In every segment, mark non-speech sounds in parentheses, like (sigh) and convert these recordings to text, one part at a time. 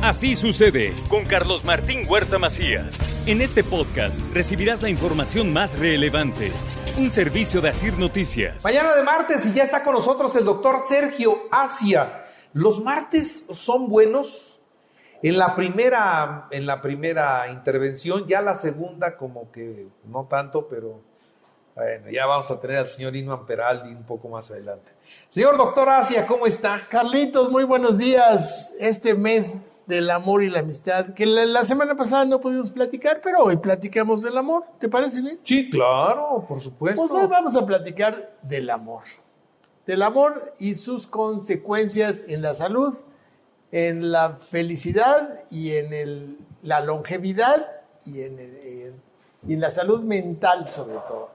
Así sucede con Carlos Martín Huerta Macías. En este podcast recibirás la información más relevante. Un servicio de Asir Noticias. Mañana de martes y ya está con nosotros el doctor Sergio Asia. ¿Los martes son buenos? En la primera, en la primera intervención, ya la segunda como que no tanto, pero bueno, ya vamos a tener al señor Inuan Peraldi un poco más adelante. Señor doctor Asia, ¿cómo está? Carlitos, muy buenos días. Este mes del amor y la amistad, que la, semana pasada no pudimos platicar, pero hoy platicamos del amor. ¿Te parece bien? Sí, claro, por supuesto. Pues hoy vamos a platicar del amor. Del amor y sus consecuencias en la salud, en la felicidad y en el, la longevidad y en, y en la salud mental sobre todo.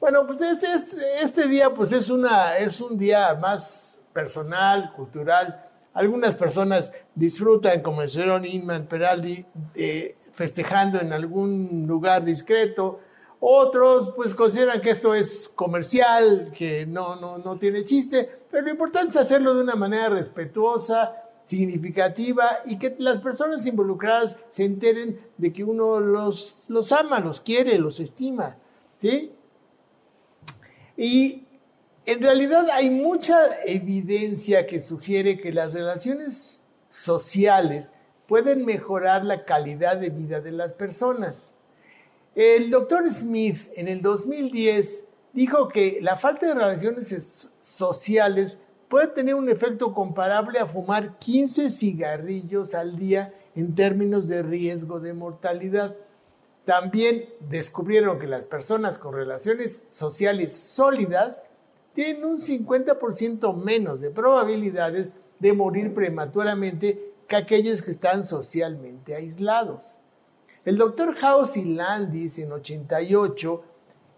Bueno, pues este, este, este, día pues es, una, es un día más personal, cultural, algunas personas disfrutan, como el señor Inman Peraldi, eh, festejando en algún lugar discreto. Otros pues consideran que esto es comercial, que no, no, no tiene chiste, pero lo importante es hacerlo de una manera respetuosa, significativa y que las personas involucradas se enteren de que uno los, los ama, los quiere, los estima. ¿sí? Y en realidad hay mucha evidencia que sugiere que las relaciones sociales pueden mejorar la calidad de vida de las personas. El doctor Smith en el 2010 dijo que la falta de relaciones sociales puede tener un efecto comparable a fumar 15 cigarrillos al día en términos de riesgo de mortalidad. También descubrieron que las personas con relaciones sociales sólidas tienen un 50% menos de probabilidades de morir prematuramente que aquellos que están socialmente aislados. El doctor House y Landis en 88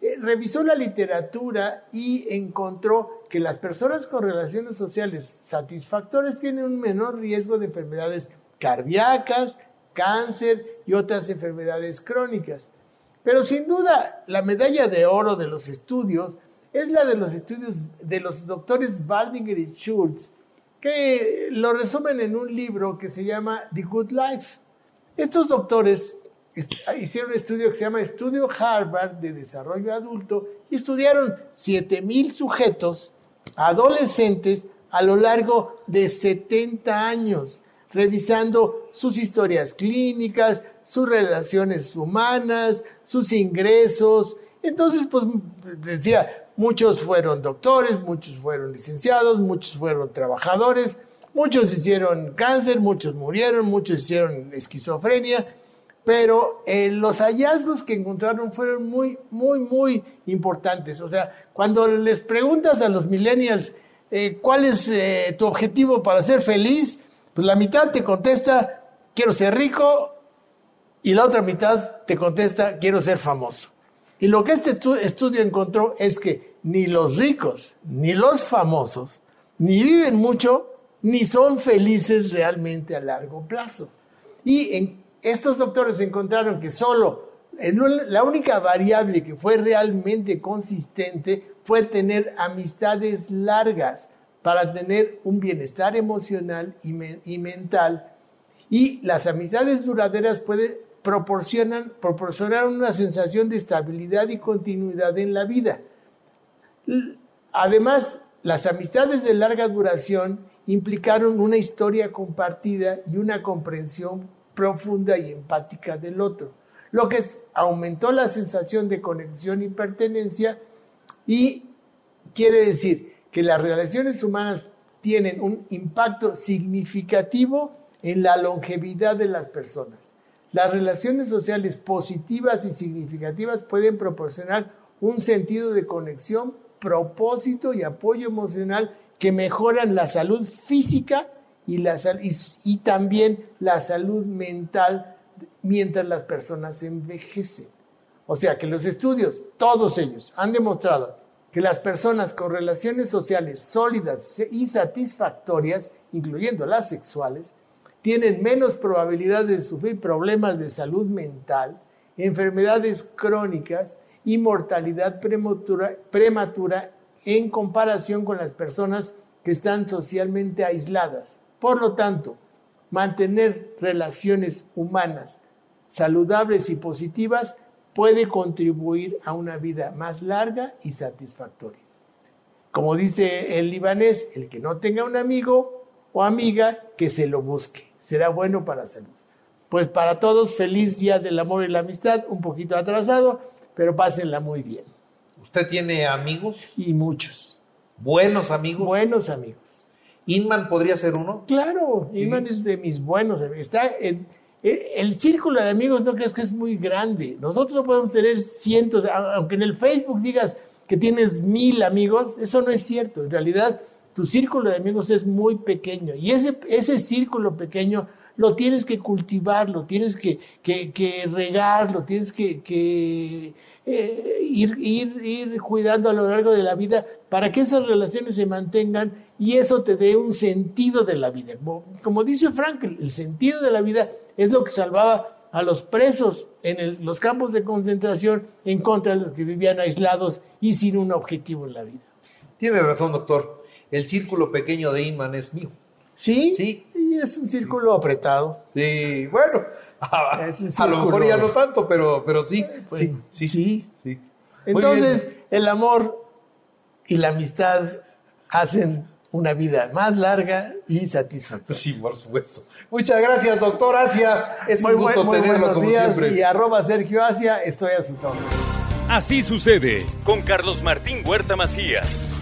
eh, revisó la literatura y encontró que las personas con relaciones sociales satisfactorias tienen un menor riesgo de enfermedades cardíacas, cáncer y otras enfermedades crónicas. Pero sin duda, la medalla de oro de los estudios es la de los estudios de los doctores Baldinger y Schultz, que lo resumen en un libro que se llama The Good Life. Estos doctores hicieron un estudio que se llama Estudio Harvard de Desarrollo Adulto y estudiaron 7.000 sujetos adolescentes a lo largo de 70 años, revisando sus historias clínicas, sus relaciones humanas, sus ingresos. Entonces, pues decía, Muchos fueron doctores, muchos fueron licenciados, muchos fueron trabajadores, muchos hicieron cáncer, muchos murieron, muchos hicieron esquizofrenia, pero eh, los hallazgos que encontraron fueron muy, muy, muy importantes. O sea, cuando les preguntas a los millennials eh, cuál es eh, tu objetivo para ser feliz, pues la mitad te contesta, quiero ser rico, y la otra mitad te contesta, quiero ser famoso. Y lo que este estudio encontró es que ni los ricos, ni los famosos, ni viven mucho, ni son felices realmente a largo plazo. Y estos doctores encontraron que solo la única variable que fue realmente consistente fue tener amistades largas para tener un bienestar emocional y, mental. Y las amistades duraderas pueden proporcionan, proporcionaron una sensación de estabilidad y continuidad en la vida. Además, las amistades de larga duración implicaron una historia compartida y una comprensión profunda y empática del otro, lo que aumentó la sensación de conexión y pertenencia y quiere decir que las relaciones humanas tienen un impacto significativo en la longevidad de las personas. Las relaciones sociales positivas y significativas pueden proporcionar un sentido de conexión, propósito y apoyo emocional que mejoran la salud física y, la, y, también la salud mental mientras las personas envejecen. O sea que los estudios, todos ellos, han demostrado que las personas con relaciones sociales sólidas y satisfactorias, incluyendo las sexuales, tienen menos probabilidad de sufrir problemas de salud mental, enfermedades crónicas y mortalidad prematura, prematura en comparación con las personas que están socialmente aisladas. Por lo tanto, mantener relaciones humanas saludables y positivas puede contribuir a una vida más larga y satisfactoria. Como dice el libanés, el que no tenga un amigo o amiga, que se lo busque. Será bueno para la salud. Pues para todos, feliz día del amor y la amistad, un poquito atrasado, pero pásenla muy bien. ¿Usted tiene amigos? Y muchos. ¿Buenos amigos? Buenos amigos. ¿Inman podría ser uno? Claro, Inman es de mis buenos amigos. Está en, eh, el círculo de amigos no crees que es muy grande. Nosotros no podemos tener cientos, aunque en el Facebook digas que tienes mil amigos, eso no es cierto. En realidad, tu círculo de amigos es muy pequeño y ese, ese círculo pequeño lo tienes que cultivar, lo tienes que, que, regar, lo tienes que, eh, ir, ir, ir cuidando a lo largo de la vida para que esas relaciones se mantengan y eso te dé un sentido de la vida. Como dice Frank, el sentido de la vida es lo que salvaba a los presos en los campos de concentración en contra de los que vivían aislados y sin un objetivo en la vida. Tiene razón, doctor. El círculo pequeño de Inman es mío. ¿Sí? Sí. Y es un círculo apretado. Sí, bueno, (laughs) a, lo mejor ya no tanto, pero, pero sí, pues, sí, sí, sí, Entonces, el amor y la amistad hacen una vida más larga y satisfactoria. Sí, por supuesto. Muchas gracias, doctor Asia. Es un gusto tenerlo como siempre. Y arroba Sergio Asia, estoy a sus Así sucede con Carlos Martín Huerta Macías.